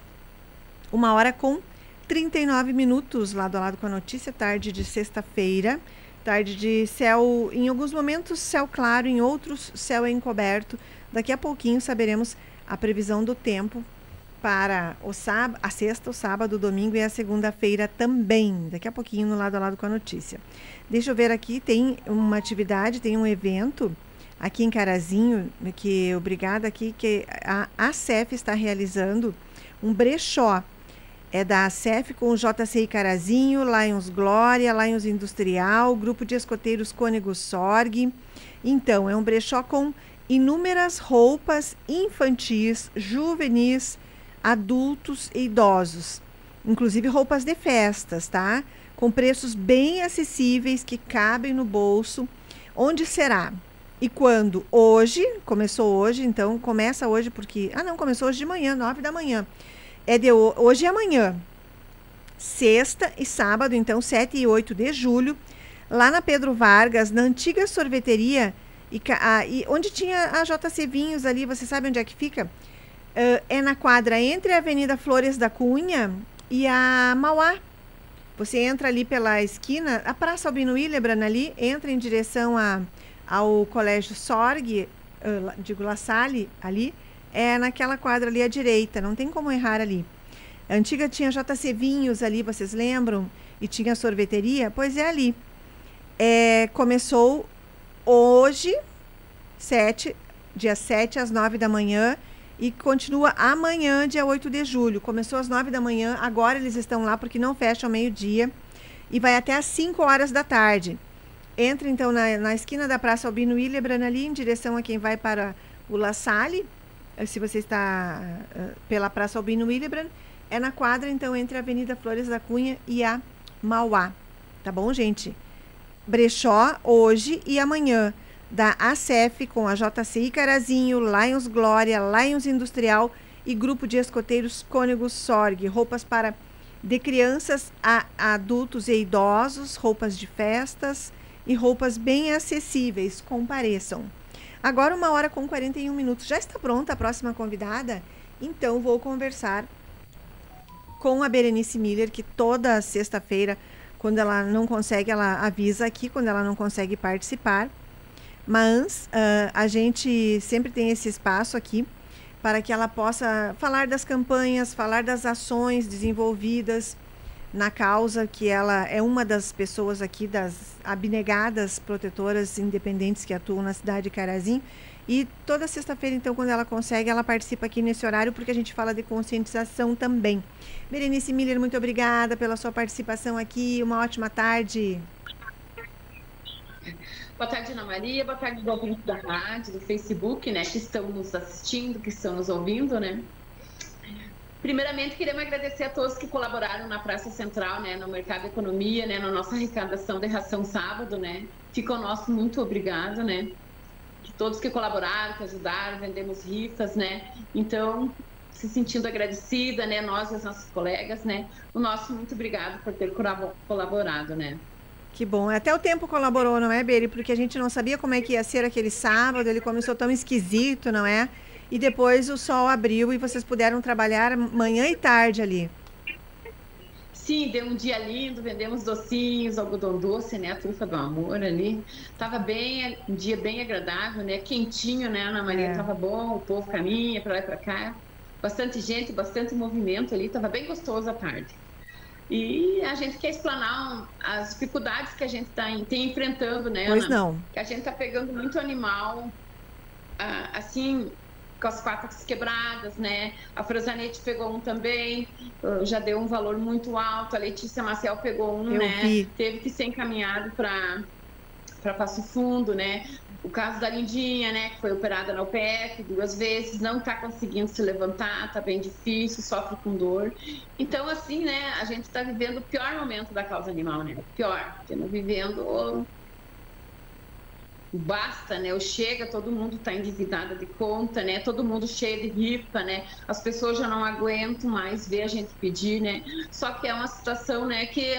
uma hora com 39 minutos, lado a lado com a notícia, tarde de sexta-feira. Tarde de céu, em alguns momentos céu claro, em outros céu encoberto. Daqui a pouquinho saberemos a previsão do tempo para o sábado, a sexta, o sábado, o domingo e a segunda-feira também. Daqui a pouquinho no lado a lado com a notícia. Deixa eu ver aqui, tem uma atividade, tem um evento aqui em Carazinho, que obrigada aqui, que a ACEF está realizando um brechó. É da ACEF com o JCI Carazinho, Lions Glória, Lions Industrial, Grupo de Escoteiros Cônego Sorg. Então, é um brechó com inúmeras roupas infantis, juvenis, adultos e idosos. Inclusive roupas de festas, tá? Com preços bem acessíveis que cabem no bolso. Onde será? E quando? Hoje, começou hoje, então começa hoje porque. Ah, não, começou hoje de manhã, nove da manhã. É de ho- hoje e amanhã. Sexta e sábado, então, 7 e 8 de julho, lá na Pedro Vargas, na antiga sorveteria, e, ah, e onde tinha a JC Vinhos ali, você sabe onde é que fica? Ah, é na quadra entre a Avenida Flores da Cunha e a Mauá. Você entra ali pela esquina, a Praça Albino Hillebrand ali, entra em direção a, ao Colégio Sorg, lá- digo La Salle, ali, é naquela quadra ali à direita, não tem como errar ali. A antiga tinha JC Vinhos ali, vocês lembram? E tinha sorveteria? Pois é ali. É, começou hoje, sete, dia 7 às 9 da manhã, e continua amanhã, dia 8 de julho. Começou às 9 da manhã, agora eles estão lá porque não fecham ao meio-dia, e vai até às 5 horas da tarde. Entra então na, na esquina da Praça Albino Hillebrand ali, em direção a quem vai para o La Salle, se você está eh, pela Praça Albino Hillebrand, é na quadra, então, entre a Avenida Flores da Cunha e a Mauá. Tá bom, gente? Brechó hoje e amanhã. da ACF com a JCI Carazinho, Lions Glória, Lions Industrial e Grupo de Escoteiros Cônegos Sorg. Roupas para de crianças a adultos e idosos, roupas de festas e roupas bem acessíveis. Compareçam. Agora, uma hora com 41 minutos. Já está pronta a próxima convidada? Então, vou conversar com a Berenice Miller, que toda sexta-feira, quando ela não consegue, ela avisa aqui, quando ela não consegue participar. Mas uh, a gente sempre tem esse espaço aqui para que ela possa falar das campanhas, falar das ações desenvolvidas na causa, que ela é uma das pessoas aqui, das abnegadas protetoras independentes que atuam na cidade de Carazim. E toda sexta-feira, então, quando ela consegue, ela participa aqui nesse horário, porque a gente fala de conscientização também. Berenice Miller, muito obrigada pela sua participação aqui. Uma ótima tarde. Boa tarde, Ana Maria. Boa tarde, ouvintes da rádio, do Facebook, né? Que estão nos assistindo, que estão nos ouvindo, né? Primeiramente, queremos agradecer a todos que colaboraram na Praça Central, né? No Mercado Economia, né? Na nossa arrecadação de ração sábado, né? Fica o nosso muito obrigado, né? Todos que colaboraram, que ajudaram, vendemos rifas, né? Então, se sentindo agradecida, né? Nós e as nossas colegas, né? O nosso muito obrigado por ter colaborado, né? Que bom. Até o tempo colaborou, não é, Beri? Porque a gente não sabia como é que ia ser aquele sábado, ele começou tão esquisito, não é? E depois o sol abriu e vocês puderam trabalhar manhã e tarde ali. Sim, deu um dia lindo, vendemos docinhos, algodão doce, né? A trufa do amor ali. Tava bem, um dia bem agradável, né? Quentinho, né, Ana Maria? É. Tava bom, o povo caminha para lá e para cá. Bastante gente, bastante movimento ali, tava bem gostoso a tarde. E a gente quer explanar as dificuldades que a gente tá, tem enfrentando, né? Pois Ana? não. Que a gente está pegando muito animal, assim, com as patas quebradas, né? A Frosanete pegou um também, já deu um valor muito alto. A Letícia Maciel pegou um, Eu né? Vi. Teve que ser encaminhado para para Passo Fundo, né? O caso da Lindinha, né, que foi operada na UPF duas vezes, não está conseguindo se levantar, está bem difícil, sofre com dor. Então, assim, né, a gente está vivendo o pior momento da causa animal, né? Pior. Estamos vivendo basta, né? O chega, todo mundo está endividado de conta, né? Todo mundo cheio de rifa, né? As pessoas já não aguentam mais ver a gente pedir, né? Só que é uma situação, né, que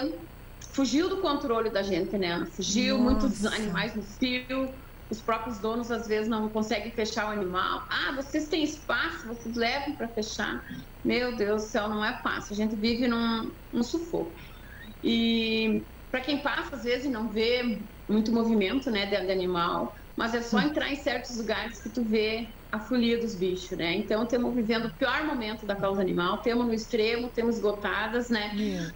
fugiu do controle da gente, né? Fugiu Nossa. muitos animais no fio, os próprios donos às vezes não conseguem fechar o animal. Ah, vocês têm espaço, vocês levam para fechar. Meu Deus do céu, não é fácil. A gente vive num, num sufoco. E para quem passa às vezes não vê muito movimento, né, de, de animal, mas é só entrar em certos lugares que tu vê a folia dos bichos, né? Então, estamos vivendo o pior momento da causa animal, temos no extremo, temos esgotadas, né?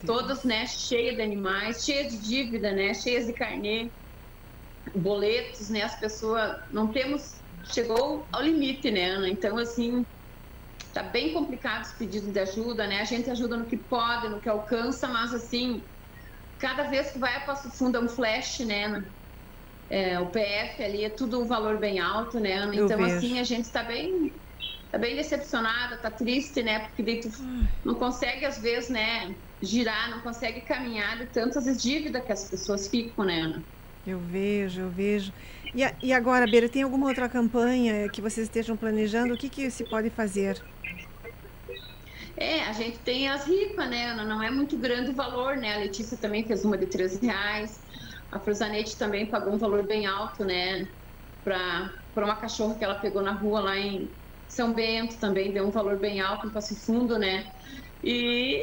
Todas, né, cheias de animais, cheias de dívida, né? Cheias de carnê, boletos, né? As pessoas não temos chegou ao limite, né, Ana? Então, assim, tá bem complicado os pedidos de ajuda, né? A gente ajuda no que pode, no que alcança, mas assim, cada vez que vai a Passo Fundo é um flash, né? É, o PF ali é tudo um valor bem alto, né, Ana? Então, assim, a gente está bem, tá bem decepcionada, tá triste, né? Porque daí tu não consegue, às vezes, né, girar, não consegue caminhar de tantas dívidas que as pessoas ficam, né, Ana? Eu vejo, eu vejo. E, a- e agora, Beira, tem alguma outra campanha que vocês estejam planejando? O que, que se pode fazer? É, a gente tem as rifas, né? Não é muito grande o valor, né? A Letícia também fez uma de 13 reais. A Frusanete também pagou um valor bem alto, né? Para uma cachorra que ela pegou na rua lá em São Bento também deu um valor bem alto em Passo Fundo, né? E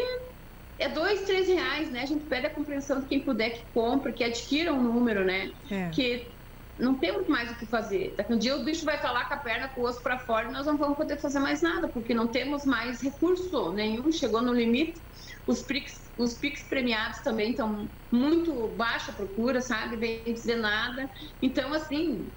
é dois, três reais, né? A gente pede a compreensão de quem puder que compre, que adquira um número, né? É. Que não temos mais o que fazer. Daqui um dia o bicho vai estar lá com a perna, com o osso para fora e nós não vamos poder fazer mais nada, porque não temos mais recurso nenhum, chegou no limite. Os PIX, os PIX premiados também estão muito baixa procura, sabe? Bem dizer nada. Então, assim,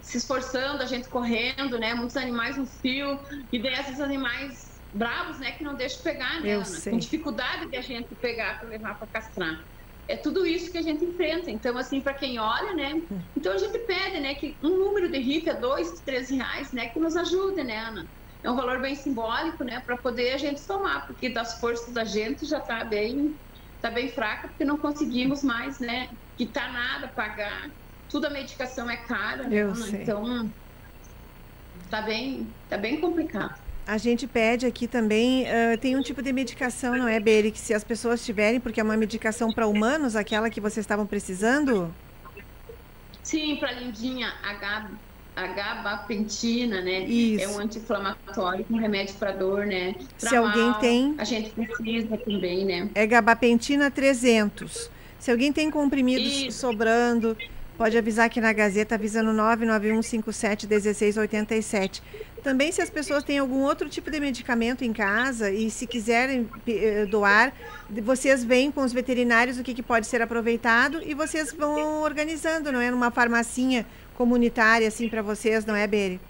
se esforçando, a gente correndo, né? Muitos animais no fio, e daí esses animais bravos, né? Que não deixam pegar, né? Eu Ana? sei. Com dificuldade de a gente pegar para levar para castrar. É tudo isso que a gente enfrenta. Então, assim, para quem olha, né? Então a gente pede, né? Que um número de rifa é dois, três reais, né? Que nos ajude, né, Ana? É um valor bem simbólico, né? Para poder a gente tomar, porque das forças da gente já está bem, tá bem fraca, porque não conseguimos mais, né? Quitar nada, pagar tudo a medicação é cara, Eu né? sei. Então tá bem, tá bem complicado. A gente pede aqui também, ah, tem um tipo de medicação, não é, Beri, que se as pessoas tiverem, porque é uma medicação para humanos, aquela que vocês estavam precisando? Sim, para lindinha, H, H-bapentina, né? Isso. É um anti-inflamatório com remédio para dor, né? Pra Se alguém mal, tem- A gente precisa também, né? É gabapentina 300. Se alguém tem comprimidos Isso. sobrando, pode avisar aqui na Gazeta, avisa no 991571687. Também se as pessoas têm algum outro tipo de medicamento em casa e se quiserem eh, doar, vocês veem com os veterinários o que, que pode ser aproveitado e vocês vão organizando, não é? Numa farmacinha comunitária assim para vocês, não é, Beri?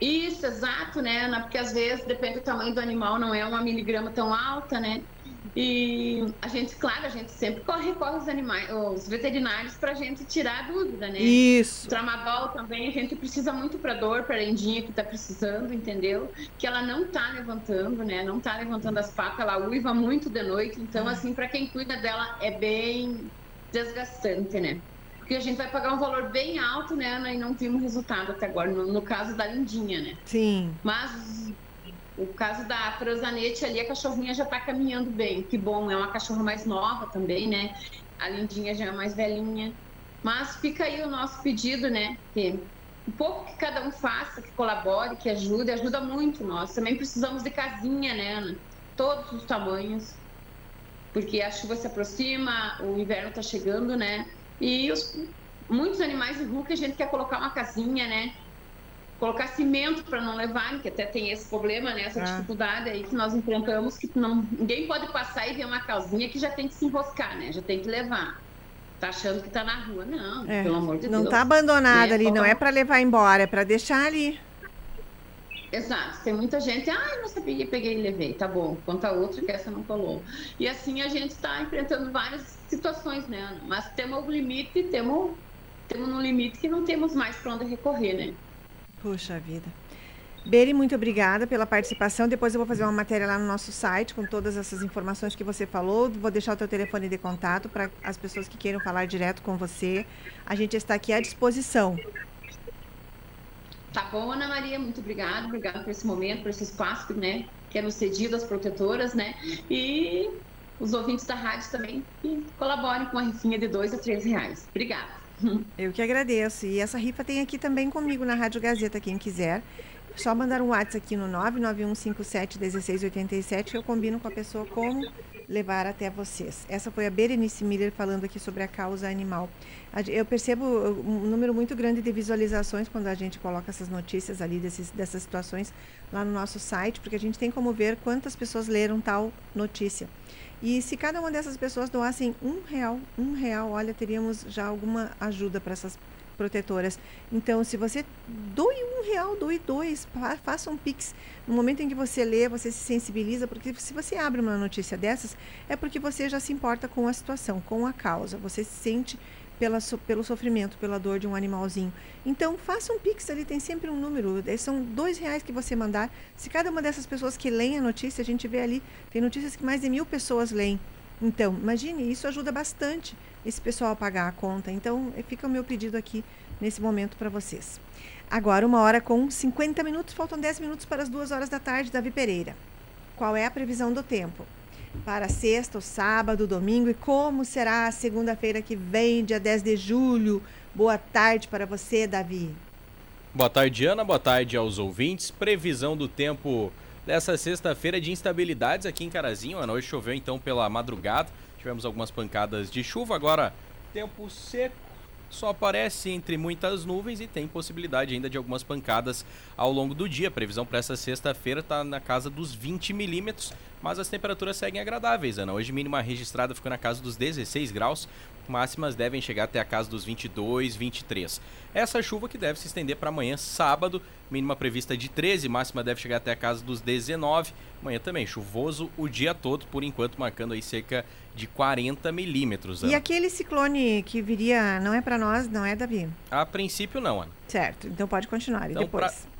Isso, exato, né? Porque às vezes, depende do tamanho do animal, não é uma miligrama tão alta, né? E a gente, claro, a gente sempre corre, recorre os animais, os veterinários para a gente tirar a dúvida, né? Isso. O tramadol também a gente precisa muito para dor, para a lendinha que está precisando, entendeu? Que ela não tá levantando, né? Não tá levantando as patas, ela uiva muito de noite. Então, assim, para quem cuida dela é bem desgastante, né? Porque a gente vai pagar um valor bem alto, né, Ana? E não vimos resultado até agora, no, no caso da lindinha, né? Sim. Mas o caso da Prosanete ali, a cachorrinha já tá caminhando bem. Que bom, é uma cachorra mais nova também, né? A Lindinha já é mais velhinha. Mas fica aí o nosso pedido, né? Que um pouco que cada um faça, que colabore, que ajude, ajuda muito nós. Também precisamos de casinha, né, Ana? Todos os tamanhos. Porque a chuva se aproxima, o inverno tá chegando, né? E os, muitos animais de rua que a gente quer colocar uma casinha, né? Colocar cimento para não levarem, que até tem esse problema, né? Essa Ah. dificuldade aí que nós enfrentamos, que não, ninguém pode passar e ver uma casinha que já tem que se enroscar, né? Já tem que levar. Tá achando que tá na rua. Não, É, pelo amor de não Deus. tá abandonada Né? ali, não é para levar embora, é para deixar ali. Exato, tem muita gente, ah, não sabia, peguei e levei, tá bom, conta outra que essa não colou. E assim a gente está enfrentando várias situações, né, Ana? Mas temos o limite, temos, temos um limite que não temos mais para onde recorrer, né? Puxa vida. Beri, muito obrigada pela participação. Depois eu vou fazer uma matéria lá no nosso site com todas essas informações que você falou. Vou deixar o teu telefone de contato para as pessoas que queiram falar direto com você. A gente está aqui à disposição. Tá bom, Ana Maria, muito obrigada, obrigada por esse momento, por esse espaço, né, que é nos cedido às protetoras, né, e os ouvintes da rádio também que colaborem com a rifinha de dois a três reais. Obrigada. Eu que agradeço. E essa rifa tem aqui também comigo na Rádio Gazeta, quem quiser. Só mandar um WhatsApp aqui no 991571687 que eu combino com a pessoa como levar até vocês. Essa foi a Berenice Miller falando aqui sobre a causa animal. Eu percebo um número muito grande de visualizações quando a gente coloca essas notícias ali desses, dessas situações lá no nosso site, porque a gente tem como ver quantas pessoas leram tal notícia. E se cada uma dessas pessoas doassem um real, um real, olha, teríamos já alguma ajuda para essas protetoras. Então, se você doe um real, doe dois, fa- faça um pix. No momento em que você lê, você se sensibiliza, porque se você abre uma notícia dessas, é porque você já se importa com a situação, com a causa. Você se sente pela, pelo sofrimento, pela dor de um animalzinho. Então, faça um pix ali, tem sempre um número. eh, São dois reais que você mandar. Se cada uma dessas pessoas que leem a notícia, a gente vê ali, tem notícias que mais de mil pessoas leem. Então, imagine, isso ajuda bastante esse pessoal a pagar a conta. Então, eh, fica o meu pedido aqui nesse momento para vocês. Agora, uma hora com 50 minutos, faltam 10 minutos para as duas horas da tarde, Davi Pereira. Qual é a previsão do tempo? Para sexta, sábado, domingo e como será a segunda-feira que vem, dia 10 de julho? Boa tarde para você, Davi. Boa tarde, Ana. Boa tarde aos ouvintes. Previsão do tempo dessa sexta-feira de instabilidades aqui em Carazinho. A noite choveu então pela madrugada. Tivemos algumas pancadas de chuva. Agora, tempo seco. Só aparece entre muitas nuvens e tem possibilidade ainda de algumas pancadas ao longo do dia. A previsão para essa sexta-feira está na casa dos 20 milímetros, mas as temperaturas seguem agradáveis, Ana. Hoje, mínima registrada ficou na casa dos 16 graus, máximas devem chegar até a casa dos 22, 23. Essa chuva que deve se estender para amanhã, sábado, mínima prevista de 13, máxima deve chegar até a casa dos 19. Amanhã também chuvoso o dia todo, por enquanto marcando aí cerca de 40 milímetros. E aquele ciclone que viria, não é para nós, não é, Davi? A princípio não, Ana. Certo, então pode continuar. E Então, depois?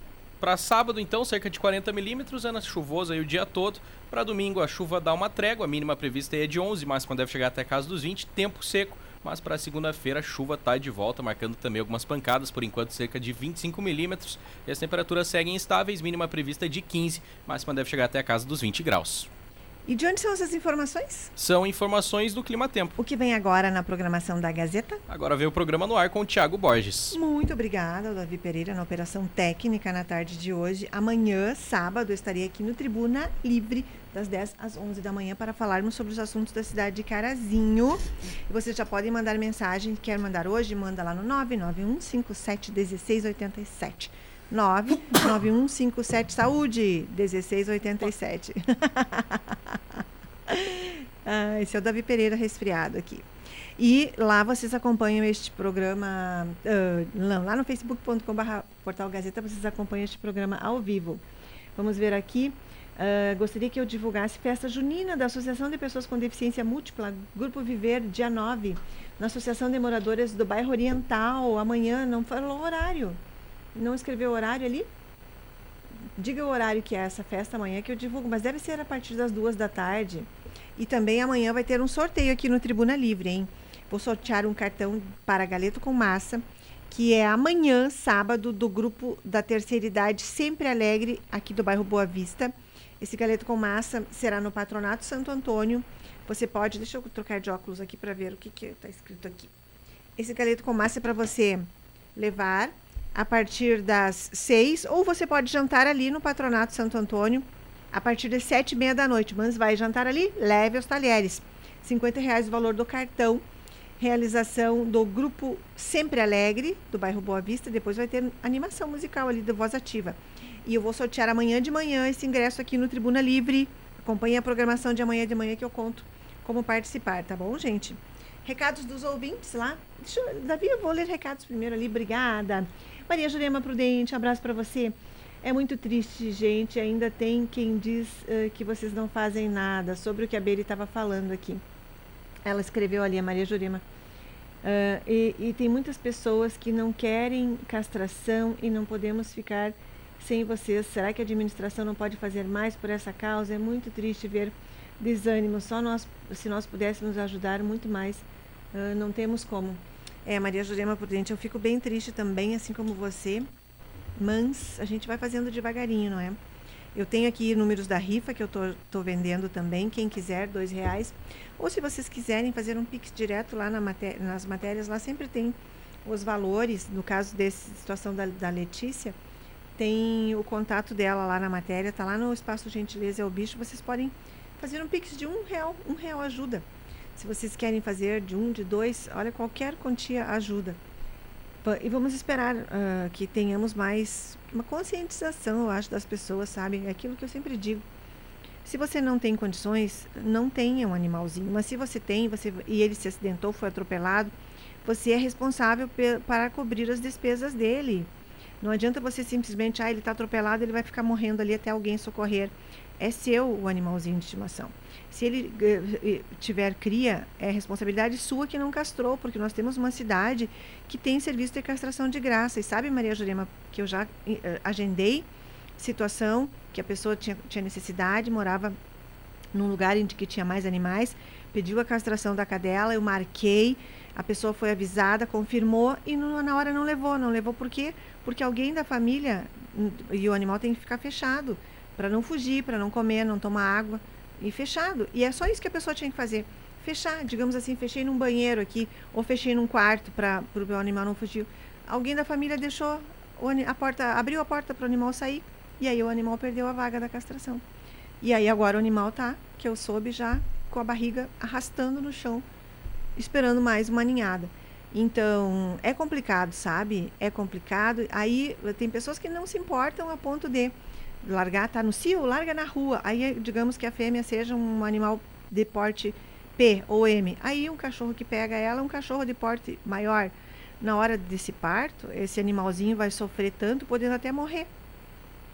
Para sábado, então, cerca de 40 milímetros, Ana, chuvoso aí o dia todo. Para domingo, a chuva dá uma trégua, a mínima prevista é de 11, máxima deve chegar até a casa dos 20. Tempo seco, mas para segunda-feira a chuva está de volta, marcando também algumas pancadas, por enquanto cerca de 25 milímetros. E as temperaturas seguem estáveis, mínima prevista de 15, máxima deve chegar até a casa dos 20 graus. E de onde são essas informações? São informações do Clima Tempo. O que vem agora na programação da Gazeta? Agora vem o programa no ar com o Thiago Borges. Muito obrigada, Davi Pereira, na operação técnica na tarde de hoje. Amanhã, sábado, eu estarei aqui no Tribuna Livre, das 10 às 11 da manhã, para falarmos sobre os assuntos da cidade de Carazinho. E vocês já podem mandar mensagem, quer mandar hoje, manda lá no 991571687. 99157 Saúde 1687. ah, esse é o Davi Pereira resfriado aqui. E lá vocês acompanham este programa, uh, lá no facebook.com.br portal Gazeta, vocês acompanham este programa ao vivo. Vamos ver aqui. Uh, gostaria que eu divulgasse festa junina da Associação de Pessoas com Deficiência Múltipla, Grupo Viver, dia 9, na Associação de Moradores do Bairro Oriental, amanhã, não falou horário. Não escreveu o horário ali? Diga o horário que é essa festa amanhã que eu divulgo, mas deve ser a partir das duas da tarde. E também amanhã vai ter um sorteio aqui no Tribuna Livre, hein? Vou sortear um cartão para Galeto com Massa, que é amanhã, sábado, do grupo da terceira idade Sempre Alegre, aqui do bairro Boa Vista. Esse galeto com massa será no Patronato Santo Antônio. Você pode, deixa eu trocar de óculos aqui para ver o que está escrito aqui. Esse galeto com massa é para você levar a partir das seis, ou você pode jantar ali no Patronato Santo Antônio a partir das sete e meia da noite. Mas vai jantar ali, leve os talheres. 50 reais o valor do cartão. Realização do grupo Sempre Alegre, do bairro Boa Vista. Depois vai ter animação musical ali do Voz Ativa. E eu vou sortear amanhã de manhã esse ingresso aqui no Tribuna Livre. Acompanhe a programação de amanhã de manhã que eu conto como participar, tá bom, gente? Recados dos ouvintes lá. Deixa eu, Davi, eu vou ler recados primeiro ali. Obrigada. Maria Jurema Prudente, abraço para você. É muito triste, gente. Ainda tem quem diz uh, que vocês não fazem nada sobre o que a Beri estava falando aqui. Ela escreveu ali, a Maria Jurema. Uh, e, e, tem muitas pessoas que não querem castração e não podemos ficar sem vocês. Será que a administração não pode fazer mais por essa causa? É muito triste ver desânimo. Só nós, se nós pudéssemos ajudar muito mais, uh, não temos como. É, Maria Jurema Prudente, eu fico bem triste também, assim como você, mas a gente vai fazendo devagarinho, não é? Eu tenho aqui números da rifa que eu estou vendendo também, quem quiser, dois reais. Ou se vocês quiserem fazer um Pix direto lá na maté nas matérias, lá sempre tem os valores, no caso dessa situação da, da Letícia, tem o contato dela lá na matéria, tá lá no espaço Gentileza é o Bicho, vocês podem fazer um Pix de um real, um real ajuda. Se vocês querem fazer de um, de dois, olha, qualquer quantia ajuda. E vamos esperar uh, que tenhamos mais uma conscientização, eu acho, das pessoas, sabe? É aquilo que eu sempre digo. Se você não tem condições, não tenha um animalzinho. Mas se você tem você, e ele se acidentou, foi atropelado, você é responsável para cobrir as despesas dele. Não adianta você simplesmente, ah, ele está atropelado, ele vai ficar morrendo ali até alguém socorrer. É seu o animalzinho de estimação. Se ele uh, tiver cria, é responsabilidade sua que não castrou, porque nós temos uma cidade que tem serviço de castração de graça. E sabe, Maria Jurema, que eu já uh, agendei situação que a pessoa tinha, tinha necessidade, morava num lugar em que tinha mais animais, pediu a castração da cadela, eu marquei, a pessoa foi avisada, confirmou e no, na hora não levou. Não levou por quê? Porque alguém da família, hum, e o animal tem que ficar fechado, para não fugir, para não comer, não tomar água e fechado. E é só isso que a pessoa tinha que fazer. Fechar, digamos assim, fechei num banheiro aqui, ou fechei num quarto para o meu animal não fugir. Alguém da família deixou a porta, abriu a porta para o animal sair, e aí o animal perdeu a vaga da castração. E aí agora o animal tá, que eu soube já, com a barriga arrastando no chão, esperando mais uma ninhada. Então, é complicado, sabe? É complicado. Aí tem pessoas que não se importam a ponto de largar, tá no cio, larga na rua. Aí, digamos que a fêmea seja um animal de porte P ou M. Aí, um cachorro que pega ela é um cachorro de porte maior. Na hora desse parto, esse animalzinho vai sofrer tanto, podendo até morrer.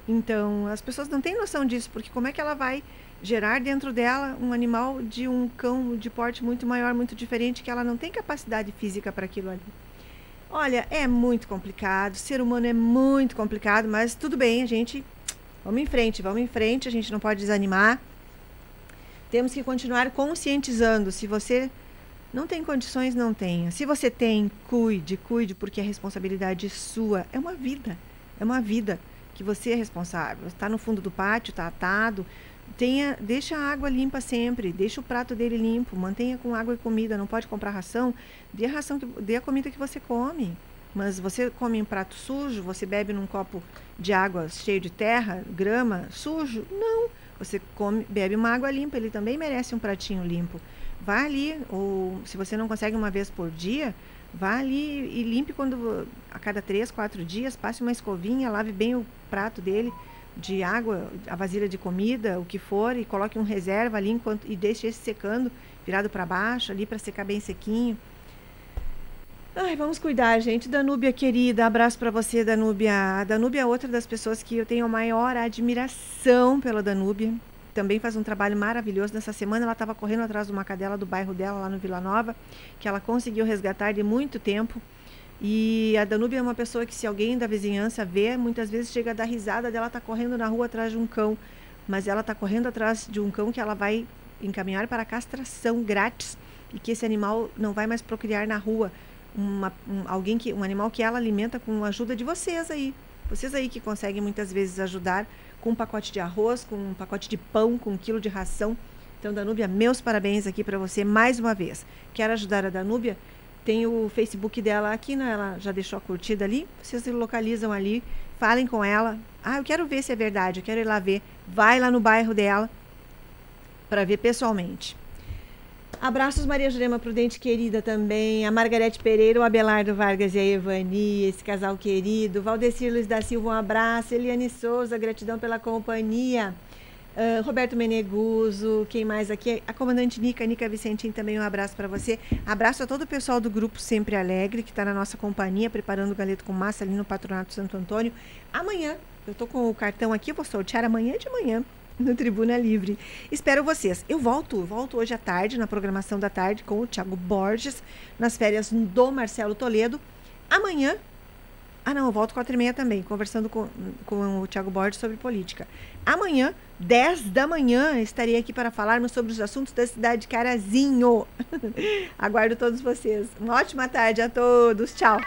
Então, as pessoas não têm noção disso, porque como é que ela vai gerar dentro dela um animal de um cão de porte muito maior, muito diferente, que ela não tem capacidade física para aquilo ali? Olha, é muito complicado, ser humano é muito complicado, mas tudo bem, a gente Vamos em frente, vamos em frente, a gente não pode desanimar. Temos que continuar conscientizando. Se você Não tem condições, não tenha. Se você tem, cuide, cuide, porque a responsabilidade sua é uma vida. É uma vida que você é responsável. Está no fundo do pátio, está atado. Tenha, deixa a água limpa sempre, deixa o prato dele limpo, mantenha com água e comida. Não pode comprar ração, dê a ração, que, dê a comida que você come. Mas você come um prato sujo, você bebe num copo de água cheio de terra, grama, sujo? Não. Você come, bebe uma água limpa, ele também merece um pratinho limpo. Vá ali, ou se você não consegue uma vez por dia, vá ali e limpe quando a cada três, quatro dias, passe uma escovinha, lave bem o prato dele de água, a vasilha de comida, o que for, e coloque um reserva ali enquanto, e deixe esse secando, virado para baixo, ali para secar bem sequinho. Ai, vamos cuidar, gente. Danúbia querida, abraço para você, Danúbia. A Danúbia é outra das pessoas que eu tenho a maior admiração pela Danúbia. Também faz um trabalho maravilhoso. Nessa semana ela estava correndo atrás de uma cadela do bairro dela, lá no Vila Nova, que ela conseguiu resgatar de muito tempo. E a Danúbia é uma pessoa que, se alguém da vizinhança vê, muitas vezes chega a dar risada dela tá correndo na rua atrás de um cão. Mas ela está correndo atrás de um cão que ela vai encaminhar para castração grátis e que esse animal não vai mais procriar na rua uma, um, alguém que um animal que ela alimenta com a ajuda de vocês aí. Vocês aí que conseguem muitas vezes ajudar com um pacote de arroz, com um pacote de pão, com um quilo de ração. Então, Danúbia, meus parabéns aqui para você mais uma vez. Quer ajudar a Danúbia? Tem o Facebook dela aqui, né? ela já deixou a curtida ali. Vocês localizam ali, falem com ela. Ah, eu quero ver se é verdade, eu quero ir lá ver. Vai lá no bairro dela para ver pessoalmente. Abraços, Maria Jurema Prudente, querida também. A Margarete Pereira, o Abelardo Vargas e a Evani, esse casal querido. Valdecir Luiz da Silva, um abraço. Eliane Souza, gratidão pela companhia. Uh, Roberto Meneguso, quem mais aqui? A comandante Nica, Nica Vicentim, também um abraço para você. Abraço a todo o pessoal do grupo Sempre Alegre, que está na nossa companhia, preparando o galeto com massa ali no Patronato Santo Antônio. Amanhã, eu estou com o cartão aqui, vou sortear amanhã de manhã no Tribuna Livre. Espero vocês. Eu volto, volto hoje à tarde, na programação da tarde, com o Thiago Borges, nas férias do Marcelo Toledo. Amanhã. Ah, não, eu volto quatro e meia também, conversando com, com o Thiago Borges sobre política. Amanhã, 10 da manhã, estarei aqui para falarmos sobre os assuntos da cidade de Carazinho. Aguardo todos vocês. Uma ótima tarde a todos. Tchau.